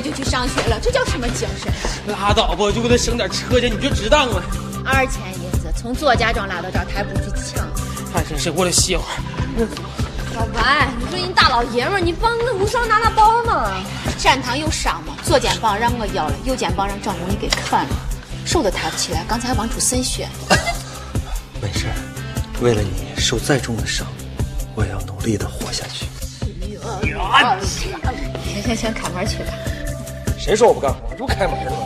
跟烟走链路，脚都没有歇就去上学了，这叫什么精神？拉倒吧，就给他省点车钱，你就值当了。二千银子从左家庄拉到这儿，他还不去抢？还真是，过来歇会儿。老白，你说你大老爷们儿，你帮那无双拿拿包嘛？站堂有伤吗？左肩膀让我要了，右肩膀让张红你给砍了，手都抬不起来，刚才往出渗血。没事，为了你受再重的伤，我也要努力的活下去。行行行，开门去吧。谁说我不干活？这不开门了吗？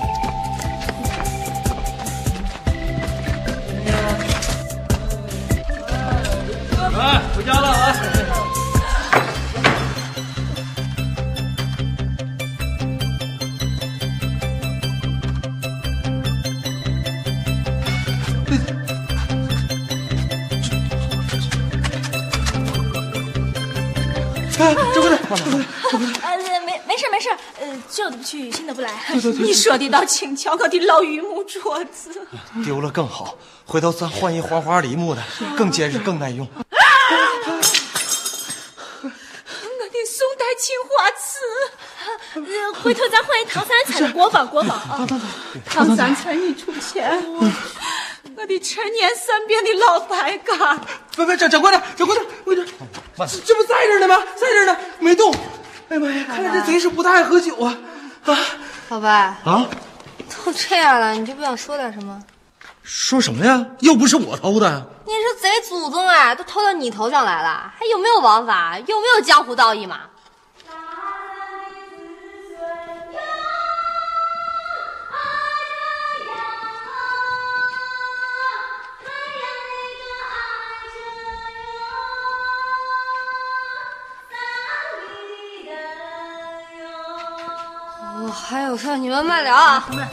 哎，回家了啊！哎，这不是，旧的不去，新的不来。你说的倒轻巧，我的老榆木桌子。丢了更好，回头咱换一花花梨木的，更结实更耐用。我的宋代青花瓷，呃，回头咱换一唐三彩的国宝国宝啊！唐三彩你出钱，我的陈年三遍的老白干。别别，掌掌柜的，掌柜的，我这这这不在这儿呢吗？在这儿呢，没动。哎呀妈呀，看来这贼是不大爱喝酒啊！啊老白，啊！都这样了，你就不想说点什么？说什么呀？又不是我偷的。你是贼祖宗啊，都偷到你头上来了，还有没有王法？有没有江湖道义嘛？我还有事，你们慢聊啊！千万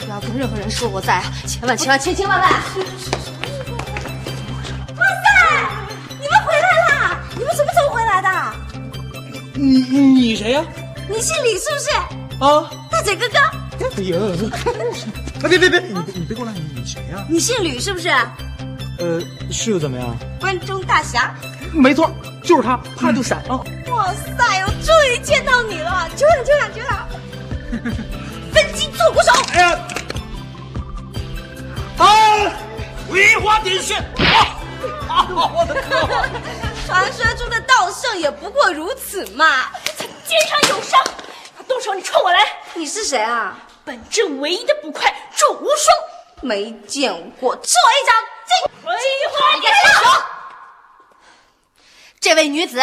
不要跟任何人说我在啊，千万千万千千万万！哇塞，你们回来啦！你们什么时候回来的？你你谁呀？你姓李是不是？啊？大嘴哥哥。哎呀，哎别别别，你你别过来，你你谁呀？你姓吕是不是？呃，是又怎么样？关中大侠。没错，就是他，怕就闪啊！哇塞，我终于见到你了！久仰久仰久仰！分金做鼓手。哎呀，啊！葵花点穴！啊啊！我的哥！传说中的道圣也不过如此嘛！他肩上有伤，他动手，你冲我来！你是谁啊？本镇唯一的捕快祝无双，没见过，吃我一掌！金葵花点穴！这位女子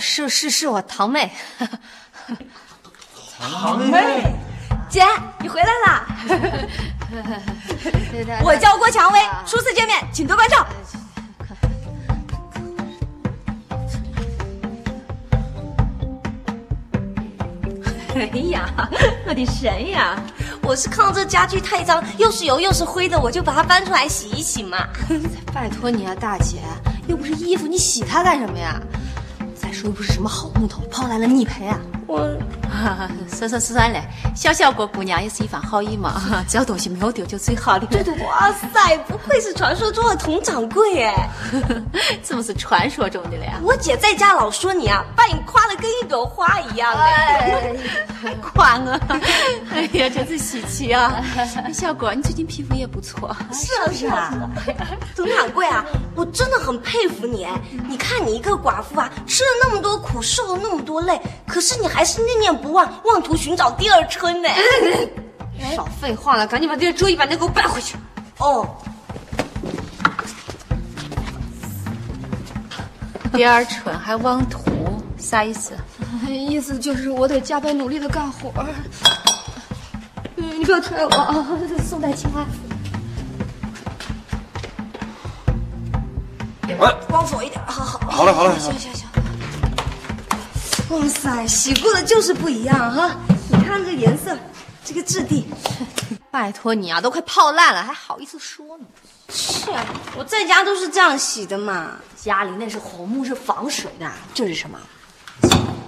是是是我堂妹，堂妹，姐，你回来啦！我叫郭蔷薇，初次见面，请多关照。哎呀，我的神呀！我是看到这家具太脏，又是油又是灰的，我就把它搬出来洗一洗嘛。拜托你啊，大姐，又不是衣服，你洗它干什么呀？再说又不是什么好木头，抛烂了你赔啊！我算算算了，小小郭姑娘也是一番好意嘛，只要东西没有丢就最好了。对对，哇塞，不愧是传说中的佟掌柜哎！怎么是传说中的了呀？我姐在家老说你啊，把你夸的跟一朵花一样哎还。夸我，哎呀，真是稀奇啊！小郭，你最近皮肤也不错，是啊是啊，佟掌柜啊，我真的很佩服你哎！你看你一个寡妇啊，吃了那么多苦，受了那么多累，可是你还是念念不忘，妄图寻找第二春呢。少废话了，赶紧把这个桌椅板凳给我搬回去。哦，第二春还妄图，啥意思？意思就是我得加倍努力的干活。嗯，你不要踹我啊！宋代青花瓷。哎，往左一点，好好。好了好了，行行行。哇塞，洗过的就是不一样哈！你看这颜色，这个质地。拜托你啊，都快泡烂了，还好意思说呢？是啊，我在家都是这样洗的嘛。家里那是红木，是防水的。这是什么？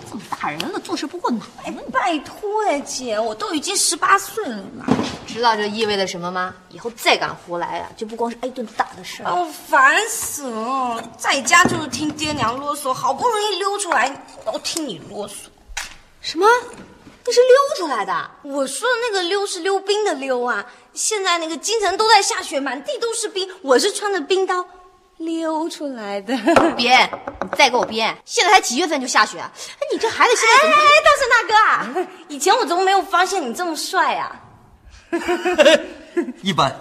这么大人了，做事不过脑哎，拜托哎，姐，我都已经十八岁了嘛。知道这意味着什么吗？以后再敢胡来啊，就不光是挨顿打的事儿。哦，烦死了！在家就是听爹娘啰嗦，好不容易溜出来，都听你啰嗦。什么？你是溜出来的？我说的那个溜是溜冰的溜啊！现在那个京城都在下雪，满地都是冰，我是穿着冰刀溜出来的。编，你再给我编！现在才几月份就下雪？哎，你这孩子现在怎么？哎，大圣大哥啊，以前我怎么没有发现你这么帅啊？一般，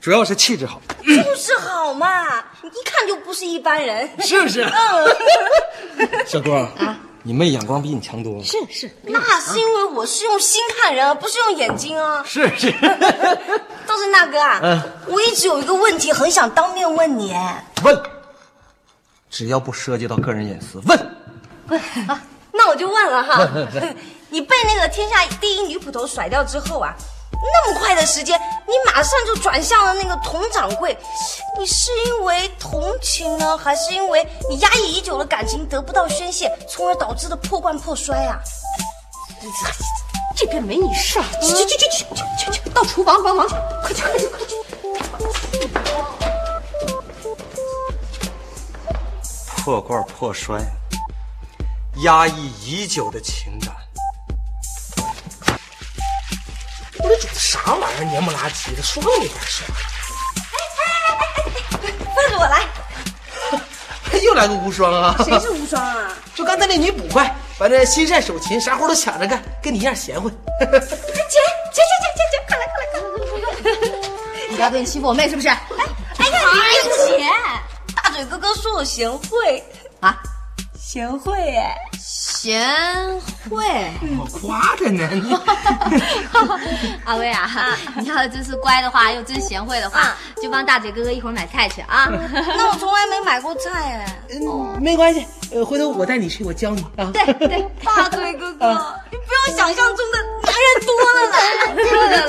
主要是气质好。就是好嘛，你一看就不是一般人。是不是？嗯，小郭啊，你妹眼光比你强多了。是是，那是因为我是用心看人，而不是用眼睛啊。是是。道真大哥啊，嗯我一直有一个问题很想当面问你。问，只要不涉及到个人隐私，问。那我就问了哈，你被那个天下第一女捕头甩掉之后啊，那么快的时间，你马上就转向了那个佟掌柜，你是因为同情呢，还是因为你压抑已久的感情得不到宣泄，从而导致的破罐破摔啊？这边没你事，去去去去去去去，到厨房帮忙，快去快去快去！破罐破摔，压抑已久的情感。我这煮的啥玩意儿？黏不拉几的，刷没法刷。放着我来，又来个无双啊！谁是无双啊？就刚才那女捕快，反正心善手勤，啥活都抢着干，跟你一样贤惠。姐姐姐姐姐姐，快来快来快来！你不要对你欺负我妹是不是？哎哎呀，你姐，大嘴哥哥说我贤惠，啊，贤惠哎。贤惠。我夸着呢，阿威啊，你要真是乖的话，又真贤惠的话，就帮大嘴哥哥一会儿买菜去啊。那我从来没买过菜哎。嗯没关系，呃，回头我带你去，我教你啊。对对，大嘴哥哥，你不要想象中的男人多了啦。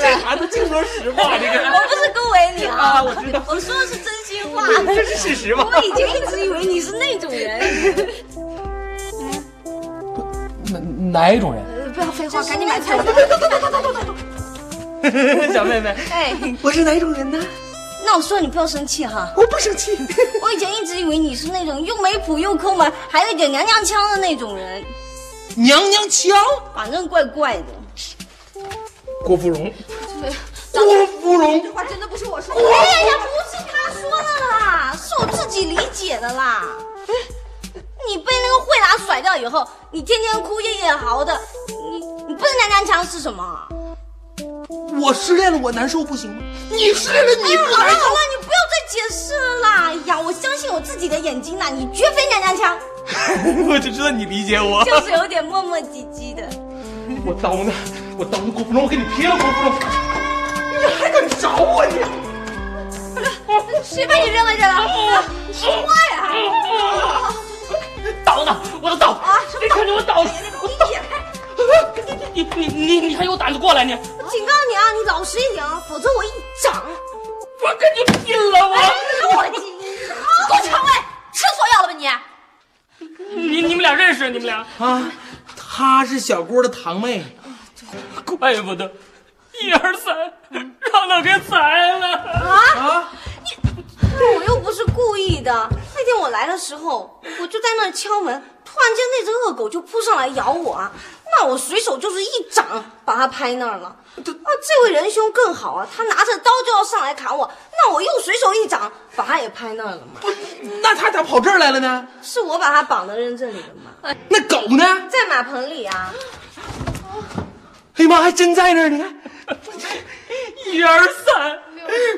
这孩子净说实话，这个我不是恭维你啊，啊，我知道，我说的是真心话。这是事实嘛。我以前一直以为你是那种人。哪哪一种人？呃不要废话，赶紧买菜。小妹妹，哎，我是哪一种人呢？那我说你不要生气哈。我不生气。我以前一直以为你是那种又没谱又抠门，还有一点娘娘腔的那种人，娘娘腔，反正怪怪的。郭芙蓉，郭芙蓉，这话真的不是我说的。哎呀，不是他说的啦，是我自己理解的啦。你被那个惠达甩掉以后，你天天哭夜夜嚎的，你你不是娘娘腔是什么？我失恋了，我难受不行吗？你失恋了，你不难受？好了好了，你不要再解释了啦！哎呀，我相信我自己的眼睛呐，你绝非娘娘腔，我就知道你理解我。就是有点磨磨唧唧的。我刀呢？我刀呢？郭芙蓉，我给你劈了，郭芙蓉！你还敢找我你？谁把你扔在这了？你说话呀！刀呢？我的刀啊！你看着我刀！你解开！你你你你还有胆子过来呢？我警告你啊，你老实一点啊，否则我一掌。我跟你拼了！我我给我抢位，吃错药了吧你？你你们俩认识？你们俩？啊，她是小郭的堂妹。怪不得，一二三，让他给宰了。啊，你我又不是故意的。那天我来的时候，我就在那儿敲门，突然间那只恶狗就扑上来咬我啊！那我随手就是一掌把它拍那儿了。啊，这位仁兄更好啊，他拿着刀就要上来砍我，那我又随手一掌把他也拍那儿了嘛。那他咋跑这儿来了呢？是我把他绑到扔这里的嘛，那狗呢？在马棚里啊。哎呀妈，还真在那儿！你看，一二三，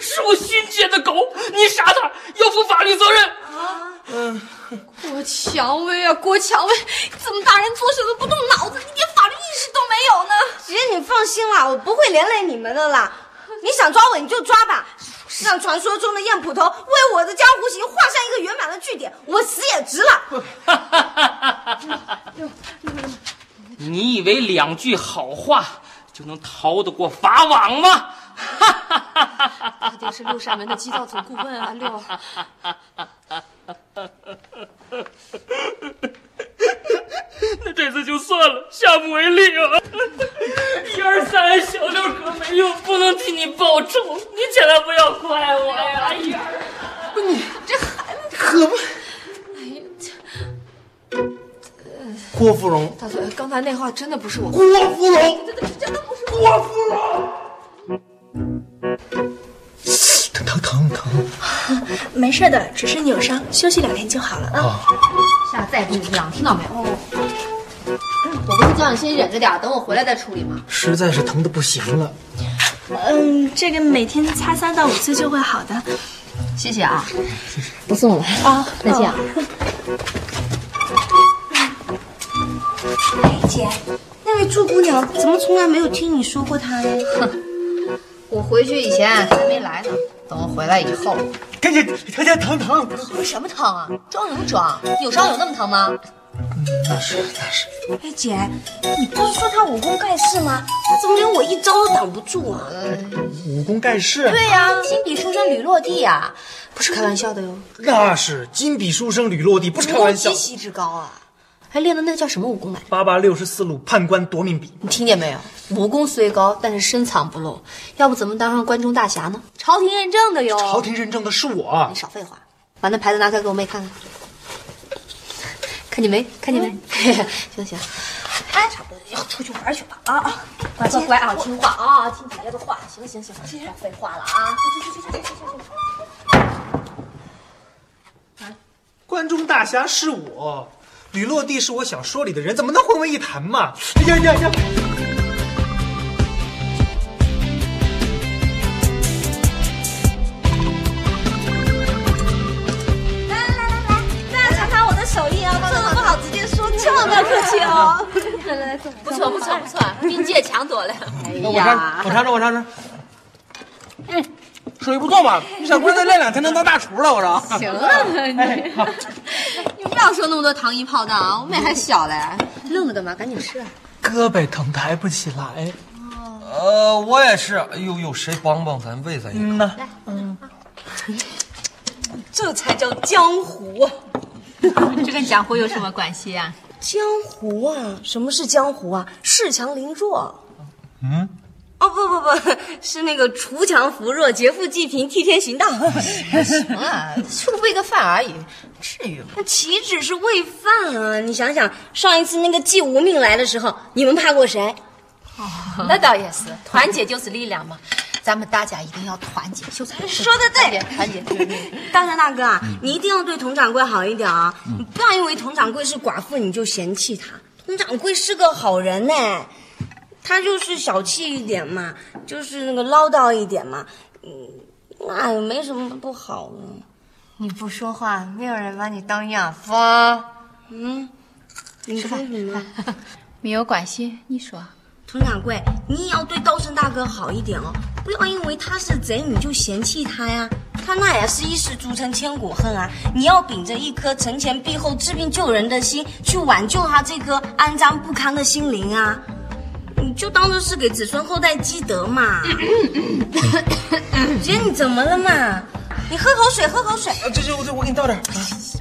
是我新接的狗，你杀它要负法律责任。啊郭蔷薇啊，郭蔷薇，这么大人做事都不动脑子，一点法律意识都没有呢。姐，你放心啦，我不会连累你们的啦。你想抓我你就抓吧，让传说中的燕捕头为我的江湖行画上一个圆满的句点，我死也值了。你以为两句好话就能逃得过法网吗？到底是六扇门的机造总顾问啊，六。那这次就算了下不为例啊！一二三，小六哥没用，不能替你报仇，你千万不要怪我呀！一二三，你这孩子可不。哎呀郭芙蓉，大嘴，刚才那话真的不是我。郭芙蓉，真的不是郭芙蓉。疼疼疼疼！没事的，只是扭伤，休息两天就好了啊。下次再也不这样，听到没有？我不是叫你先忍着点，等我回来再处理吗？实在是疼的不行了。嗯，这个每天擦三到五次就会好的。谢谢啊，不送了啊，再见啊。哎，姐，那位祝姑娘怎么从来没有听你说过她呢？哼，我回去以前还没来呢，等我回来以后，赶紧，疼疼疼疼！疼什么疼啊？装什么装？有伤有那么疼吗？那是那是。哎，姐，你不是说他武功盖世吗？他怎么连我一招都挡不住啊？武功盖世？对呀，金笔书生吕落地呀，不是开玩笑的哟。那是金笔书生吕落地，不是开玩笑。极其之高啊！还练的那个叫什么武功来？八八六十四路判官夺命笔。你听见没有？武功虽高，但是深藏不露，要不怎么当上关中大侠呢？朝廷认证的哟。朝廷认证的是我。你少废话，把那牌子拿开给我妹看看。看见没？看见没？行行，哎，差不多要出去玩去吧。啊啊，乖乖乖啊，听话啊，听姐姐的话。行行行，少废话了啊！去去去去去去去。关中大侠是我。吕落地是我小说里的人，怎么能混为一谈嘛？呀呀呀！来来来，不错不错不错，比姐强多了。哎呀，我尝尝我尝尝。嗯，手艺不错嘛，小姑娘再练两天能当大厨了。我说。行啊，你。你不要说那么多糖衣炮弹啊！我妹还小嘞，愣着干嘛？赶紧吃啊！胳膊疼，抬不起来。呃，我也是。哎呦呦，谁帮帮咱，喂咱一口？来，嗯，这才叫江湖。这跟江湖有什么关系啊？江湖啊，什么是江湖啊？恃强凌弱。嗯。哦不不不 是那个锄强扶弱、劫富济贫、替天行道。行啊，就喂个饭而已，至于吗？那岂止是喂饭啊！你想想，上一次那个季无命来的时候，你们怕过谁？哦，那倒也是，团结就是力量嘛。咱们大家一定要团结，秀才 说的对，团结。大山 大哥啊，你一定要对佟掌柜好一点啊！你不要因为佟掌柜是寡妇你就嫌弃他，佟掌柜是个好人呢。他就是小气一点嘛，就是那个唠叨一点嘛，嗯，那也没什么不好的。你不说话，没有人把你当哑巴。嗯，你说什么？没有关系，你说。佟掌柜，你也要对道生大哥好一点哦，不要因为他是贼你就嫌弃他呀。他那也是一时铸成千古恨啊！你要秉着一颗承前避后、治病救人的心，去挽救他这颗肮脏不堪的心灵啊！你就当做是给子孙后代积德嘛。姐，你怎么了嘛？你喝口水，喝口水。这这这，我给你倒点。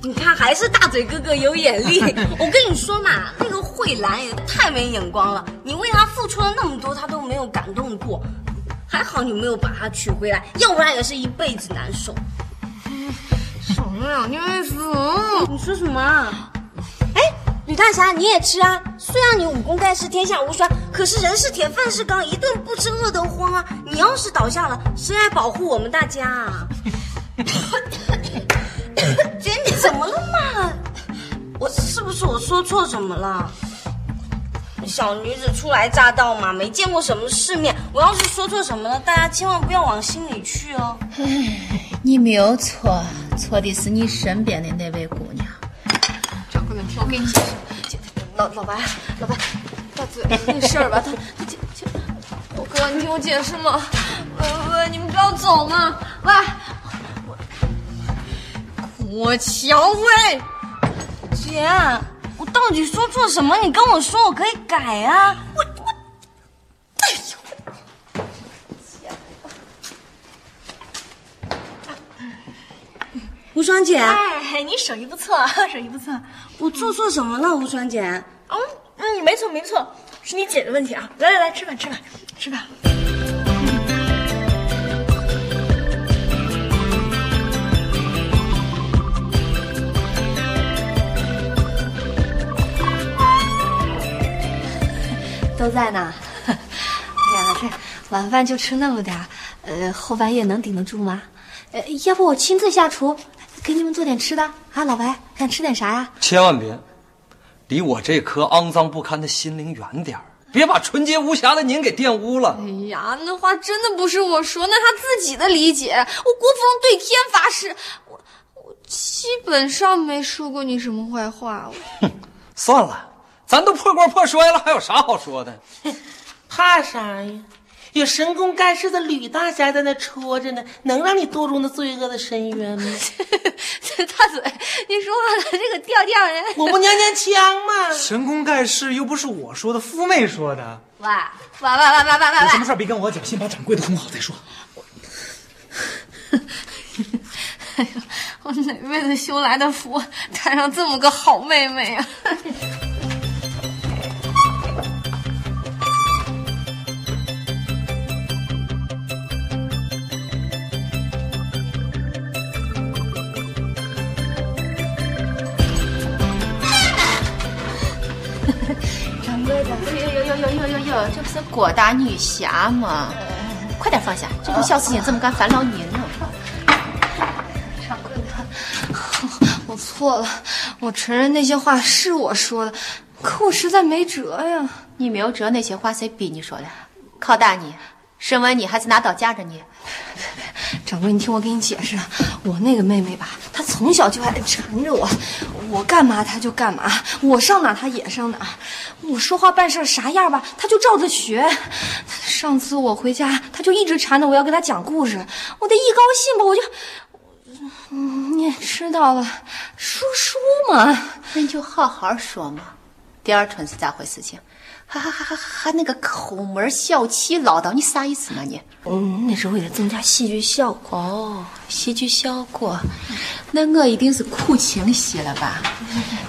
你看，还是大嘴哥哥有眼力。我跟你说嘛，那个慧兰也太没眼光了。你为她付出了那么多，她都没有感动过。还好你没有把她娶回来，要不然也是一辈子难受。少了两件衣服。你说什么？哎。吕大侠，你也吃啊！虽然你武功盖世，天下无双，可是人是铁，饭是钢，一顿不吃饿得慌啊！你要是倒下了，谁来保护我们大家啊？姐，你怎么了嘛？我是不是我说错什么了？小女子初来乍到嘛，没见过什么世面。我要是说错什么了，大家千万不要往心里去哦。你没有错，错的是你身边的那位姑娘。我给你解释，老老白，老白，大嘴，那事儿吧，他他解解，我哥，你听我解释嘛。喂喂，你们不要走嘛。喂，我我乔薇，姐，我到底说错什么？你跟我说，我可以改啊。我我，哎呦，吴双姐。哎，你手艺不错，手艺不错。我做错什么了，吴双姐？嗯，嗯，没错没错，是你姐的问题啊！来来来，吃饭吃饭吃饭。都在呢。哎呀，这晚饭就吃那么点儿，呃，后半夜能顶得住吗？呃，要不我亲自下厨，给你们做点吃的啊？老白，想吃点啥呀？千万别，离我这颗肮脏不堪的心灵远点儿，别把纯洁无瑕的您给玷污了。哎呀，那话真的不是我说，那他自己的理解。我郭芙蓉对天发誓，我我基本上没说过你什么坏话。哼，算了，咱都破罐破摔了，还有啥好说的？怕啥呀？有神功盖世的吕大侠在那戳着呢，能让你堕入那罪恶的深渊吗？大嘴，你说话咋这个调调人，我不娘娘腔吗？神功盖世又不是我说的，夫妹说的。喂喂喂喂喂喂喂！有什么事别跟我讲，先把掌柜的哄好再说。哎呀，我哪辈子修来的福，摊上这么个好妹妹啊！呦，这不是郭大女侠嘛？快点放下，这种小事情这么干烦劳您呢？掌柜的，我错了，我承认那些话是我说的，可我实在没辙呀。你没有辙，那些话谁逼你说的？靠大你，审问你还是拿刀架着你？掌柜，你听我给你解释，我那个妹妹吧，她从小就爱缠着我，我干嘛他就干嘛，我上哪他也上哪，我说话办事啥样吧，他就照着学。上次我回家，他就一直缠着我要给他讲故事，我这一高兴吧，我就，你也知道了，说书嘛，那你就好好说嘛。第二春是咋回事情？还还还还还那个抠门小气唠叨，你啥意思呢你？嗯，那是为了增加戏剧效果。哦，戏剧效果，那我一定是苦情戏了吧？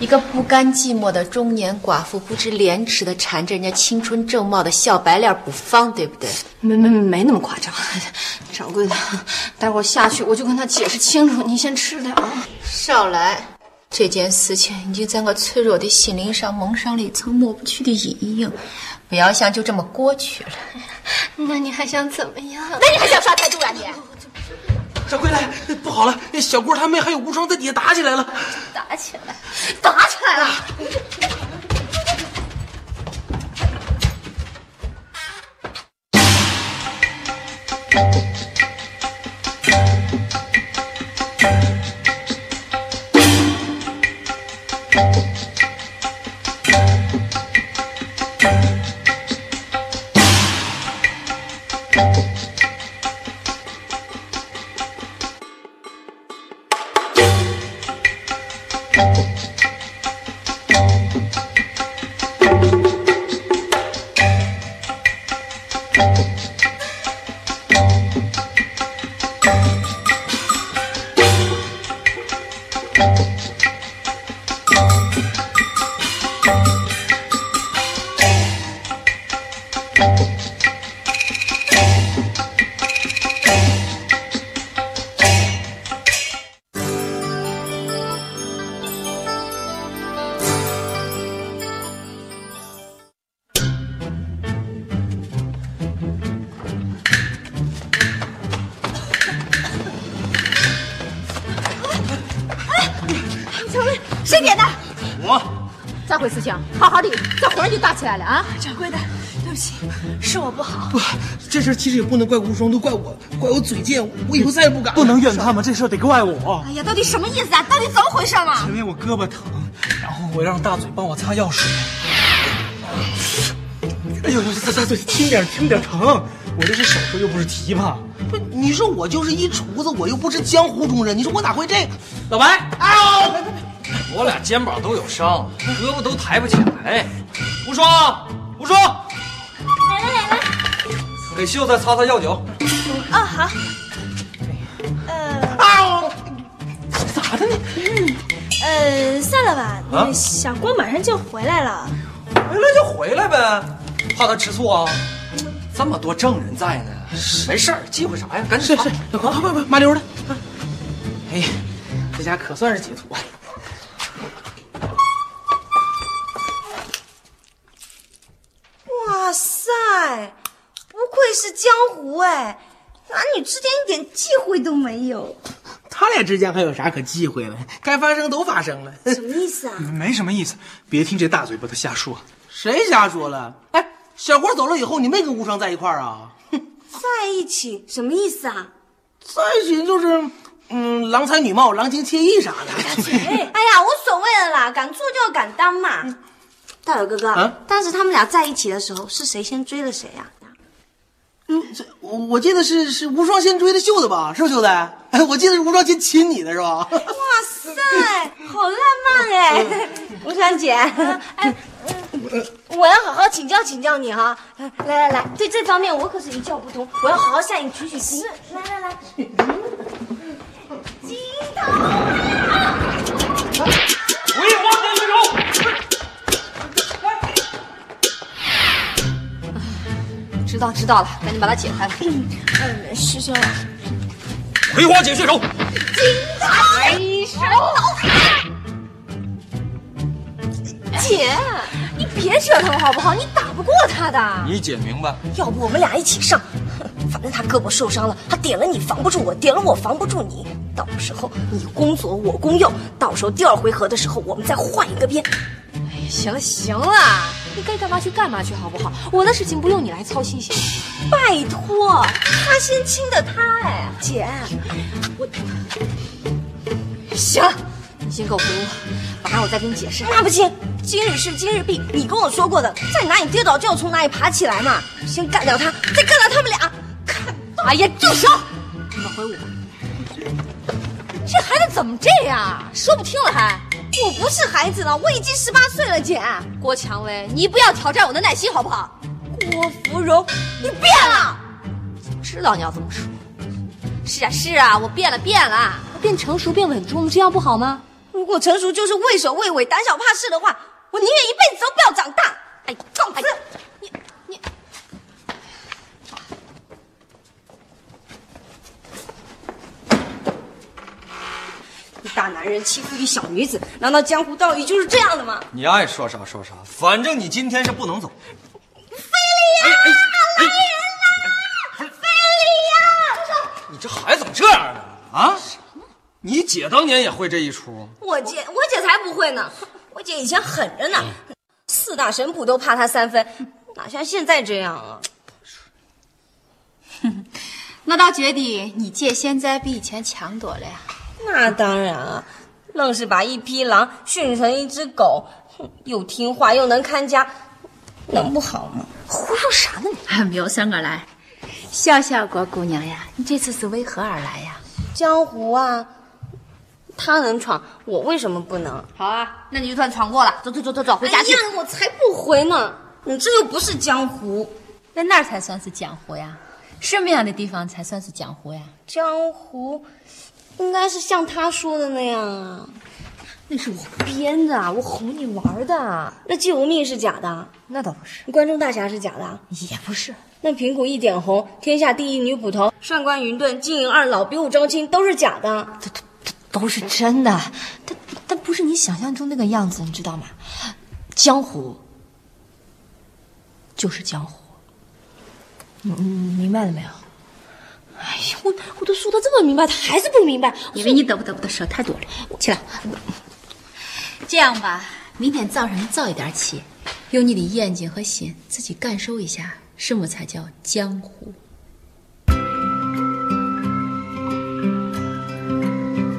一个不甘寂寞的中年寡妇，不知廉耻的缠着人家青春正茂的小白脸不放，对不对？没没没那么夸张，掌柜的，待会儿下去我就跟他解释清楚，你先吃点啊。少来。这件事情已经在我脆弱的心灵上蒙上了一层抹不去的阴影，不要想就这么过去了。那你还想怎么样？那你还想啥态度啊你？掌柜的，不好了，那小郭他妹还有无双在底下打起来了。打起来，打起来了！谁 起，是我不好。不，这事其实也不能怪无双，都怪我，怪我嘴贱，我以后再也不敢。不能怨他们，这事得怪我。哎呀，到底什么意思啊？到底怎么回事嘛？前面我胳膊疼，然后我让大嘴帮我擦药水。哎呦呦，大大嘴，轻点，轻点，疼！我这是手术，又不是琵琶。不，你说我就是一厨子，我又不是江湖中人，你说我哪会这个？老白，啊！我俩肩膀都有伤，胳膊都抬不起来。无双，无双，给秀才擦擦药酒。啊好。呃，啊！咋的呢？呃，算了吧，那小郭马上就回来了。回来就回来呗，怕他吃醋啊？这么多证人在呢，没事儿，忌讳啥呀？赶紧是是，快快快，麻溜的。哎，这家可算是解脱了。哇塞，不愧是江湖哎，男女之间一点忌讳都没有。他俩之间还有啥可忌讳的？该发生都发生了。什么意思啊？没什么意思，别听这大嘴巴的瞎说。谁瞎说了？哎，小郭走了以后，你没跟无双在一块儿啊？在一起什么意思啊？在一起就是，嗯，郎才女貌、郎情妾意啥的。哎呀，无所谓了啦，敢做就要敢当嘛。大伟哥哥，啊当时他们俩在一起的时候，是谁先追的谁呀、嗯，这我我记得是是无双先追的秀的吧？是不是秀的？哎，我记得是无双先亲你的是吧？哇塞，好浪漫哎！无双姐，哎，我要好好请教请教你哈。来来来，对这方面我可是一窍不通，我要好好向你取取经。来来来，金头知道知道了，赶紧把它解开了。嗯，师兄，葵花解穴手，姐，你别折腾了好不好？你打不过他的。你姐明白？要不我们俩一起上？哼反正他胳膊受伤了，他点了你防不住我，点了我防不住你。到时候你攻左，我攻右，到时候第二回合的时候，我们再换一个边。哎行了行了，你该干嘛去干嘛去好不好？我的事情不用你来操心行？拜托，他先亲的他哎，姐，我行，你先给我回屋，晚上我再跟你解释。那不行，今日事今日毕，你跟我说过的，在哪里跌倒就要从哪里爬起来嘛。先干掉他，再干掉他们俩。看，哎呀，住手！你们回屋吧。这孩子怎么这样？说不听了还？我不是孩子了，我已经十八岁了，姐。郭蔷薇，你不要挑战我的耐心好不好？郭芙蓉，你变了。知道你要这么说。是啊是啊，我变了变了，我变成熟变稳重，这样不好吗？如果成熟就是畏首畏尾、胆小怕事的话，我宁愿一辈子都不要长大。哎，告辞。你你一大男人欺负一小女子，难道江湖道义就是这样的吗？你爱说啥说啥，反正你今天是不能走。来人啦！非礼呀！你这孩子怎么这样呢？啊？你姐当年也会这一出？我姐，我姐才不会呢，我姐以前狠着呢，四大神捕都怕她三分，哪像现在这样啊？我倒觉得你姐现在比以前强多了呀。那当然啊，愣是把一匹狼训成一只狗，哼又听话又能看家，能不好吗？胡说啥呢你？还没有算过来，小小国姑娘呀，你这次是为何而来呀？江湖啊，他能闯，我为什么不能？好啊，那你就算闯过了。走走走走走，回家去。哎呀，我才不回呢！你这又不是江湖，那那儿才算是江湖呀？什么样的地方才算是江湖呀？江湖应该是像他说的那样啊。那是我编的，我哄你玩的。那季无命是假的，那倒不是，关中大侠是假的，也不是。那平谷一点红，天下第一女捕头，上官云顿、金银二老、比武招亲都是假的。都都这都是真的，但但不是你想象中那个样子，你知道吗？江湖就是江湖，你明白了没有？哎呀，我我都说的这么明白，他还是不明白。因为你得不得不得说太多了。起来，这样吧，明天早上你早一点起，用你的眼睛和心自己感受一下，什么才叫江湖。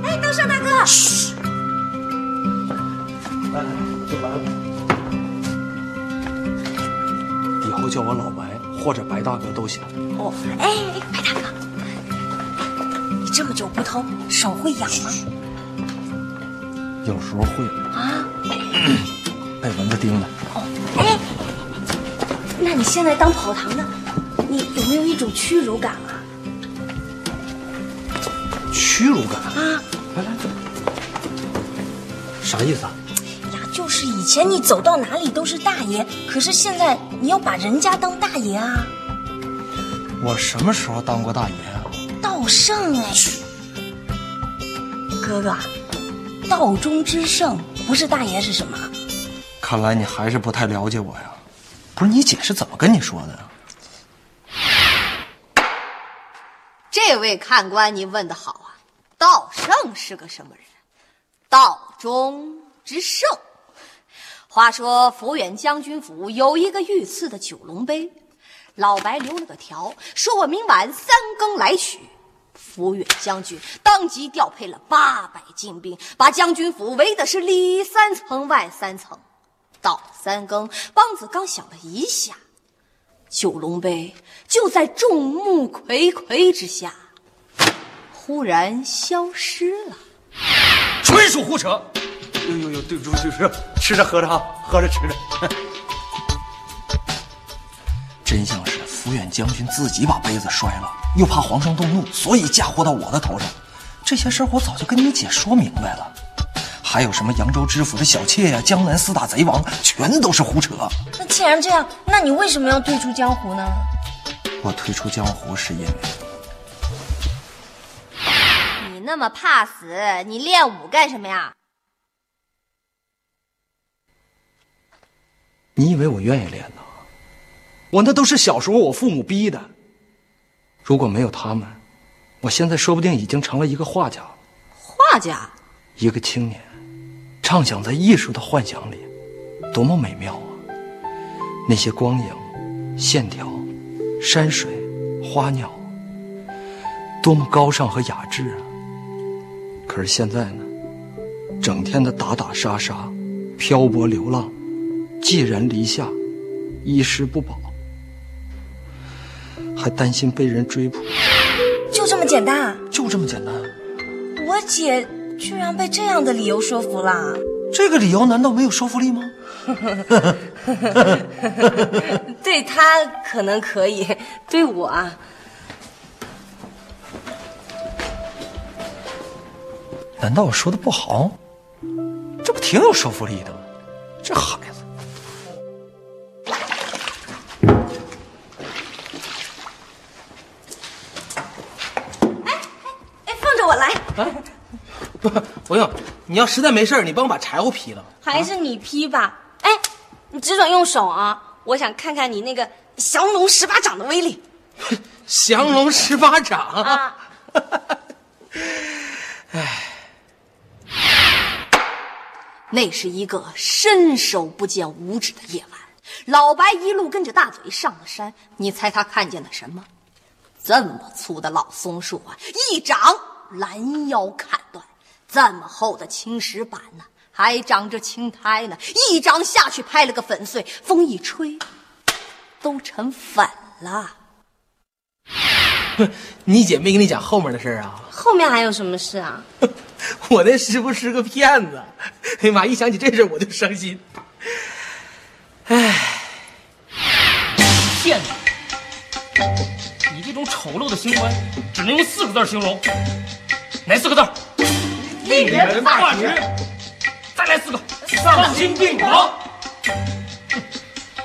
哎，刀山大哥，嘘来来，就完了。以后叫我老白或者白大哥都行。哦，哎，白大哥，你这么久不偷，手会痒吗？有时候会啊，被蚊子叮的。哎，那你现在当跑堂的，你有没有一种屈辱感啊？屈辱感？啊，来来，啥意思啊？呀，就就是以前你走到哪里都是大爷，可是现在你要把人家当大爷啊？我什么时候当过大爷啊？道圣哎，哥哥，道中之圣不是大爷是什么？看来你还是不太了解我呀。不是你姐是怎么跟你说的呀？这位看官，您问的好啊！道圣是个什么人？道中之圣。话说抚远将军府有一个御赐的九龙杯，老白留了个条，说我明晚三更来取。抚远将军当即调配了八百精兵，把将军府围的是里三层外三层。到了三更，梆子刚响了一下，九龙杯就在众目睽睽之下，忽然消失了。纯属胡扯！呦呦呦，对不住对不住，吃着喝着啊，喝着吃着。真相是抚远将军自己把杯子摔了，又怕皇上动怒，所以嫁祸到我的头上。这些事儿我早就跟你姐说明白了。还有什么扬州知府的小妾呀，江南四大贼王，全都是胡扯。那既然这样，那你为什么要退出江湖呢？我退出江湖是因为你那么怕死，你练武干什么呀？你以为我愿意练呢？我那都是小时候我父母逼的。如果没有他们，我现在说不定已经成了一个画家了。画家，一个青年，畅想在艺术的幻想里，多么美妙啊！那些光影、线条、山水、花鸟，多么高尚和雅致啊！可是现在呢，整天的打打杀杀，漂泊流浪，寄人篱下，衣食不保，还担心被人追捕，就这么简单啊？就这么简单。我姐居然被这样的理由说服了。这个理由难道没有说服力吗？对他可能可以，对我啊，难道我说的不好？这不挺有说服力的吗？这孩我来，不，不用。你要实在没事儿，你帮我把柴火劈了。还是你劈吧。哎，你只准用手啊！我想看看你那个降龙十八掌的威力 降龙十八掌，啊！那是一个伸手不见五指的夜晚，老白一路跟着大嘴上了山。你猜他看见了什么？这么粗的老松树啊，一掌拦腰砍断；这么厚的青石板呢，还长着青苔呢，一掌下去拍了个粉碎。风一吹，都成粉了。你姐没跟你讲后面的事儿啊？后面还有什么事啊？我那师傅是个骗子。哎呀妈！一想起这事我就伤心。唉，骗子！你这种丑陋的行为，只能用四个字形容，哪四个字？令人发指。再来四个，丧心病狂。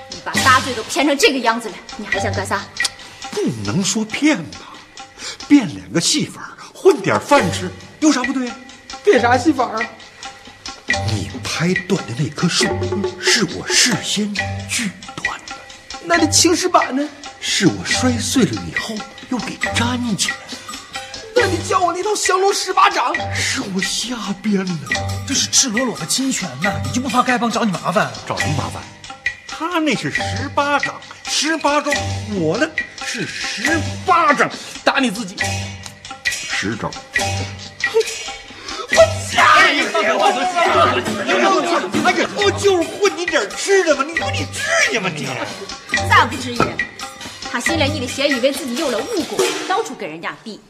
你把大嘴都骗成这个样子了，你还想干啥？不能说骗吧，变两个戏法，混点饭吃，有啥不对啊？变啥戏法啊？你拍断的那棵树，是我事先锯断的；那你青石板呢？是我摔碎了以后又给粘起来你教我那套降龙十八掌，是我瞎编的。这是赤裸裸的侵权呐！你就不怕丐帮找你麻烦？找什么麻烦？他那是十八掌，十八招；我呢是十八掌，打你自己。十招。哎呀，哎呀，我就是混你点吃的嘛，你说你至于吗你？咋不至于？他信了你的邪，以为自己有了武功，到处跟人家比。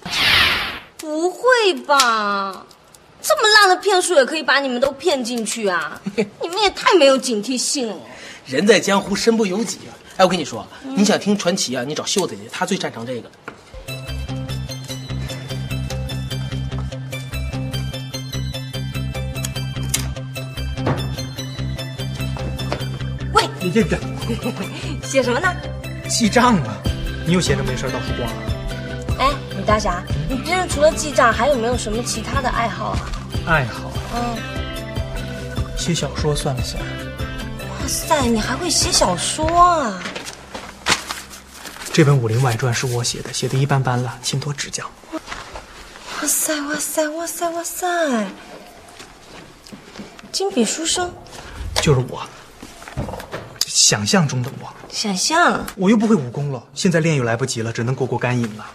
不会吧？这么烂的骗术也可以把你们都骗进去啊？你们也太没有警惕性了。人在江湖，身不由己啊！哎，我跟你说，你想听传奇啊？你找秀子去，她最擅长这个。喂你这个 写什么呢？记账啊！你又闲着没事到处逛啊？哎，李大侠，你平时除了记账，还有没有什么其他的爱好啊？爱好？嗯，写小说算不算？哇塞，你还会写小说啊？这本《武林外传》是我写的，写的一般般了，请多指教。哇塞，哇塞，哇塞，哇塞！金笔书生，就是我，想象中的我。想象？我又不会武功了，现在练又来不及了，只能过过干瘾了。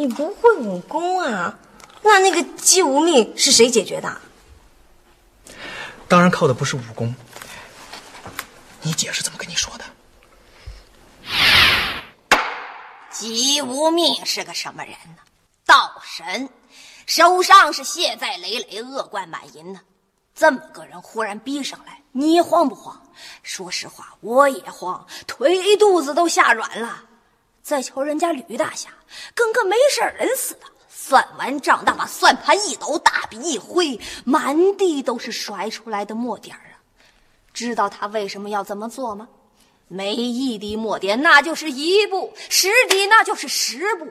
你不会武功啊？那那个姬无命是谁解决的？当然靠的不是武功。你姐是怎么跟你说的？姬无命是个什么人呢？道神，手上是血债累累，恶贯满盈呢。这么个人忽然逼上来，你慌不慌？说实话，我也慌，腿肚子都吓软了。再瞧人家吕大侠，跟个没事人似的。算完账，那把算盘一抖，大笔一挥，满地都是甩出来的墨点啊！知道他为什么要这么做吗？每一滴墨点，那就是一步；十滴，那就是十步。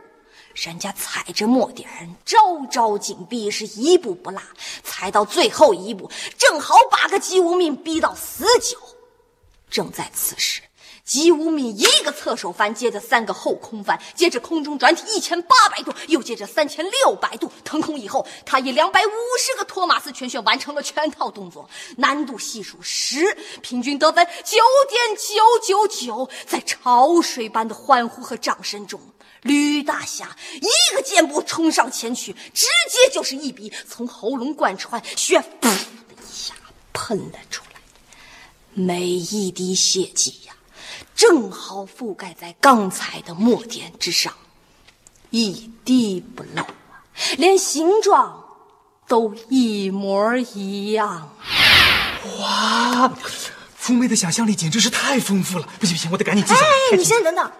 人家踩着墨点，招招紧逼，是一步不落，踩到最后一步，正好把个姬无命逼到死角。正在此时，姬无命一个侧手翻，接着三个后空翻，接着空中转体一千八百度，又接着三千六百度腾空以后，他以两百五十个托马斯全旋完成了全套动作，难度系数十，平均得分九点九九九。在潮水般的欢呼和掌声中，吕大侠一个箭步冲上前去，直接就是一笔，从喉咙贯穿，血噗的一下喷了出来。每一滴血迹，正好覆盖在刚才的墨点之上，一滴不漏啊，连形状都一模一样。哇，福妹的想象力简直是太丰富了！不行不行，我得赶紧记下来。哎，你先等等，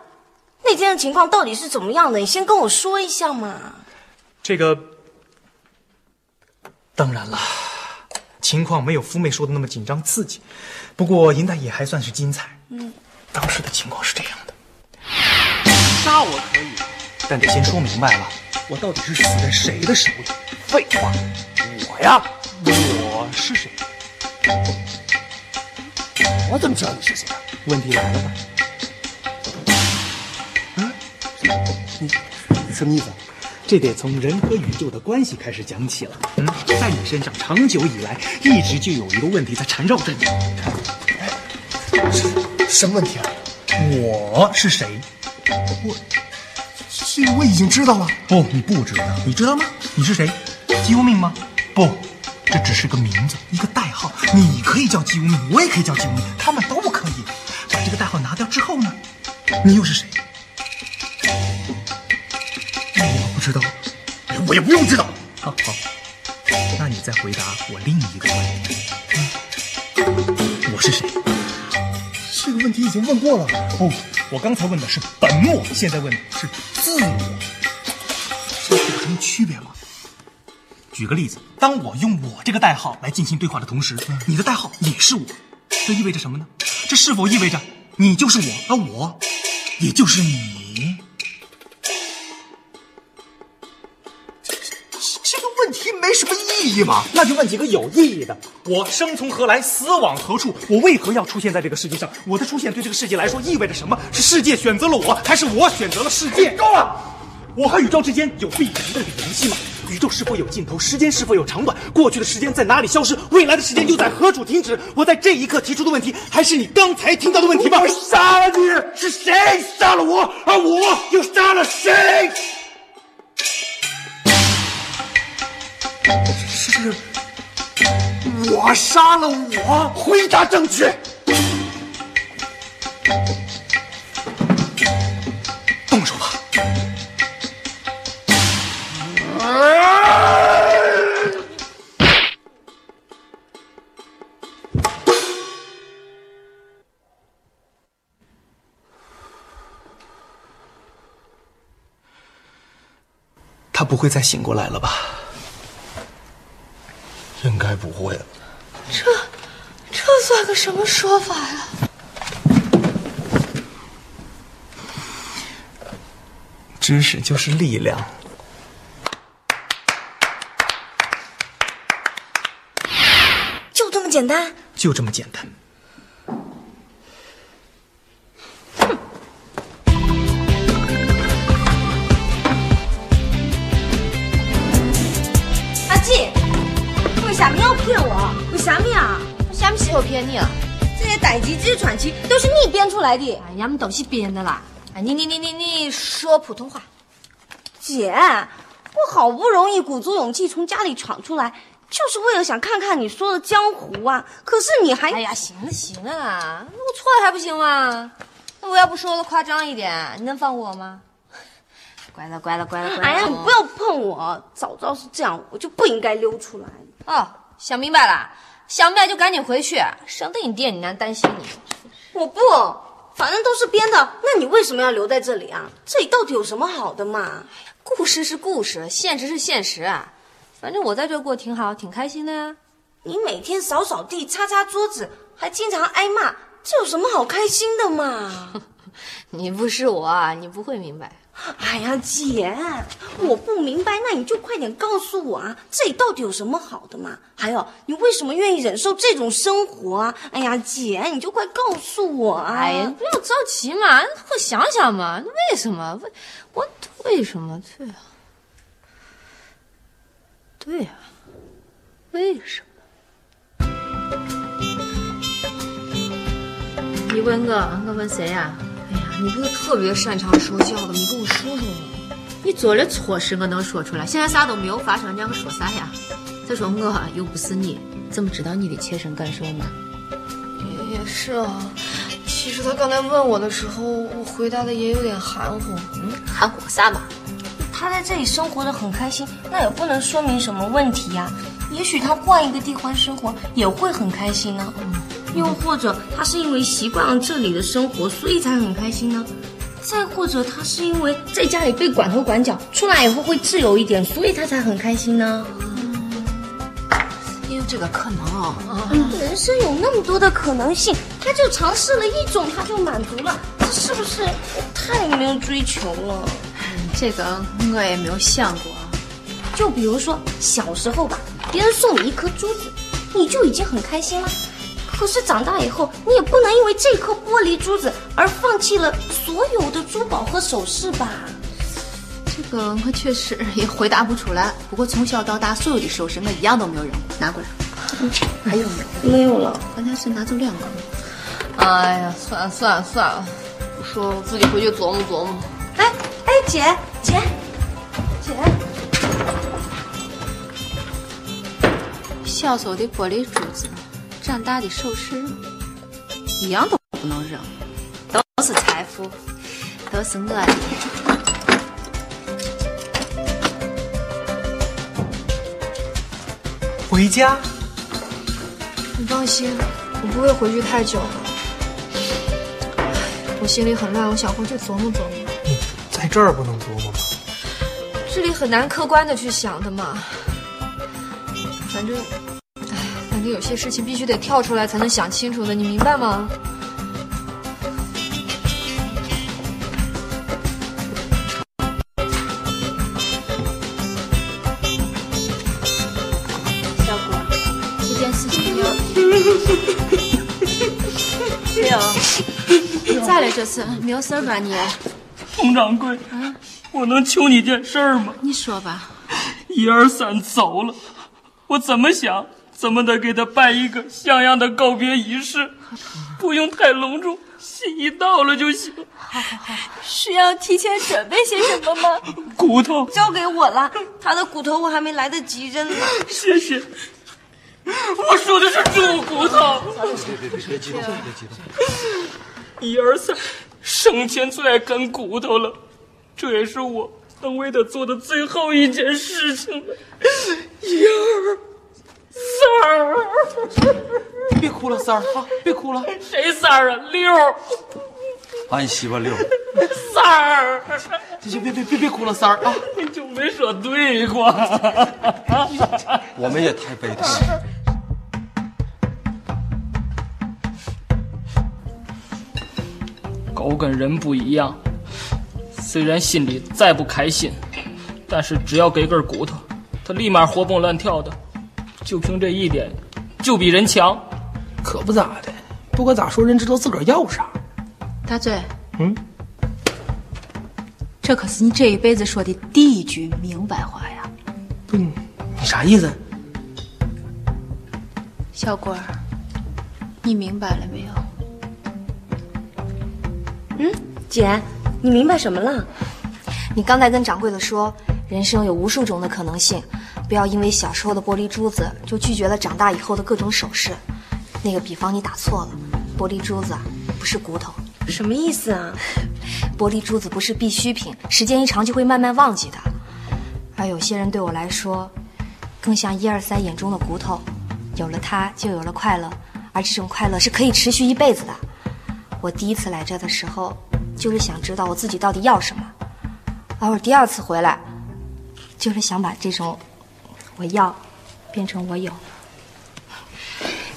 那天的情况到底是怎么样的？你先跟我说一下嘛。这个，当然了，情况没有夫妹说的那么紧张刺激，不过赢的也还算是精彩。嗯，当时的情况是这样的：杀我可以，但得先说明白了，我到底是死在谁的手里？废话，我呀，我是谁？我怎么知道你是谁啊？问题来了吧？嗯，你你什么意思？这得从人和宇宙的关系开始讲起了。嗯，在你身上长久以来一直就有一个问题在缠绕着你。什么问题啊？我是谁？我，这个我已经知道了。不，你不知道。你知道吗？你是谁？姬无命吗？不，这只是个名字，一个代号。你可以叫姬无命，我也可以叫姬无命，他们都不可以。把这个代号拿掉之后呢，你又是谁？我不知道，我也不用知道。好好，那你再回答我另一个问题。嗯、我是谁？这个问题已经问过了。不，我刚才问的是本我，现在问的是自我，这有什么区别吗？举个例子，当我用我这个代号来进行对话的同时，你的代号也是我，这意味着什么呢？这是否意味着你就是我，而我也就是你？意义吗？那就问几个有意义的。我生从何来，死往何处？我为何要出现在这个世界上？我的出现对这个世界来说意味着什么？是世界选择了我，还是我选择了世界？够了！我和宇宙之间有必然的联系吗？宇宙是否有尽头？时间是否有长短？过去的时间在哪里消失？未来的时间又在何处停止？我在这一刻提出的问题，还是你刚才听到的问题吗？我杀了你！是谁杀了我？而我又杀了谁？是我杀了我。回答正确。动手吧。他不会再醒过来了吧？该不会了，这这算个什么说法呀？知识就是力量，就这么简单，就这么简单。是你编出来的。哎呀，们都是编的啦。哎，你你你你你说普通话。姐，我好不容易鼓足勇气从家里闯出来，就是为了想看看你说的江湖啊。可是你还……哎呀，行了行了，我错了还不行吗？那我要不说的夸张一点，你能放过我吗？乖了乖了乖了乖了。哎呀，你不要碰我！早知道是这样，我就不应该溜出来。哦，想明白了，想明白就赶紧回去，省得你爹你娘担心你。我不，反正都是编的，那你为什么要留在这里啊？这里到底有什么好的嘛？故事是故事，现实是现实啊。反正我在这过挺好，挺开心的呀。你每天扫扫地、擦擦桌子，还经常挨骂，这有什么好开心的嘛？你不是我，你不会明白。哎呀，姐，我不明白，那你就快点告诉我啊，这里到底有什么好的嘛？还有，你为什么愿意忍受这种生活啊？哎呀，姐，你就快告诉我啊！哎呀，不要着急嘛，快想想嘛，为什么？为我为什么？对啊，对呀，为什么？你问我，我问谁呀，你不是特别擅长说教的，你跟我说说嘛。你做了错事，我能说出来。现在啥都没有发生，你让我说啥呀？再说我又不是你，怎么知道你的切身感受呢？也是啊，其实他刚才问我的时候，我回答的也有点含糊。嗯，含糊啥嘛？他在这里生活的很开心，那也不能说明什么问题呀、也许他换一个地方生活也会很开心呢。又或者他是因为习惯了这里的生活，所以才很开心呢。再或者他是因为在家里被管头管脚，出来以后会自由一点，所以他才很开心呢。也有这个可能啊。人生有那么多的可能性，他就尝试了一种，他就满足了，这是不是太没有追求了？这个我也没有想过。就比如说小时候吧，别人送你一颗珠子，你就已经很开心了。可是长大以后，你也不能因为这颗玻璃珠子而放弃了所有的珠宝和首饰吧？这个我确实 也回答不出来。不过从小到大，所有的首饰我一样都没有扔过。拿过来。还有没有？没有了。刚才是拿走两个。哎呀，算了算了算了，不说了，我自己回去琢磨琢磨。哎哎，姐姐姐，小时候的玻璃珠子，长大的首饰，一样都不能扔，都是财富，都是我的。回家。你放心，我不会回去太久的。我心里很乱，我想回去琢磨琢磨。你在这儿不能琢磨吗？这里很难客观的去想的嘛。反正，哎，反正有些事情必须得跳出来才能想清楚的，你明白吗？小果，这件事情要没有，咋了？这是没有事儿吧你？佟掌柜，我能求你件事儿吗？你说吧。一二三，走了，我怎么想，怎么得给他办一个像样的告别仪式，不用太隆重，心意到了就行。好好好，需要提前准备些什么吗？骨头交给我了，他的骨头我还没来得及扔呢。谢谢。我说的是猪骨头。别别别别激动，别激动。一二三，生前最爱啃骨头了，这也是我能为他做的最后一件事情了。一二三儿，别哭了，三儿啊，别哭了。谁三儿啊？六。俺媳妇六。三儿，行，别别别别哭了，三儿啊！你就没说对过。我们也太悲痛了。狗跟人不一样，虽然心里再不开心，但是只要给根骨头，它立马活蹦乱跳的。就凭这一点，就比人强。可不咋的，不管咋说，人知道自个儿要啥。大嘴，嗯，这可是你这一辈子说的第一句明白话呀。不，你啥意思？小官儿，你明白了没有？嗯，姐，你明白什么了？你刚才跟掌柜的说，人生有无数种的可能性，不要因为小时候的玻璃珠子就拒绝了长大以后的各种首饰。那个比方你打错了，玻璃珠子不是骨头。什么意思啊？玻璃珠子不是必需品，时间一长就会慢慢忘记的。而有些人对我来说，更像一二三眼中的骨头，有了它就有了快乐，而这种快乐是可以持续一辈子的。我第一次来这的时候，就是想知道我自己到底要什么，而我第二次回来，就是想把这种我要变成我有。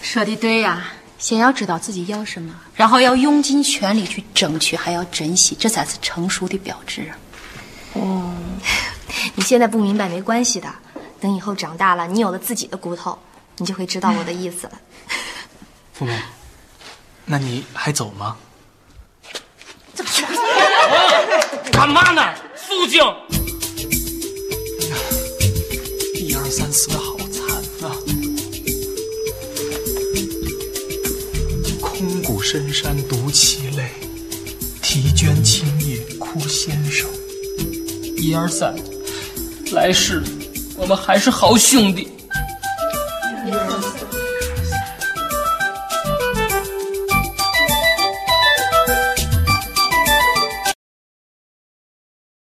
说的对呀，先要知道自己要什么，然后要用尽全力去争取，还要珍惜，这才是成熟的标志。哦，你现在不明白没关系的，等以后长大了，你有了自己的骨头，你就会知道我的意思了。父母，那你还走吗？干嘛 呢？肃静！三思好惨呐。空谷深山独其泪，啼鹃清夜哭先生。一二三，来世我们还是好兄弟。一二三。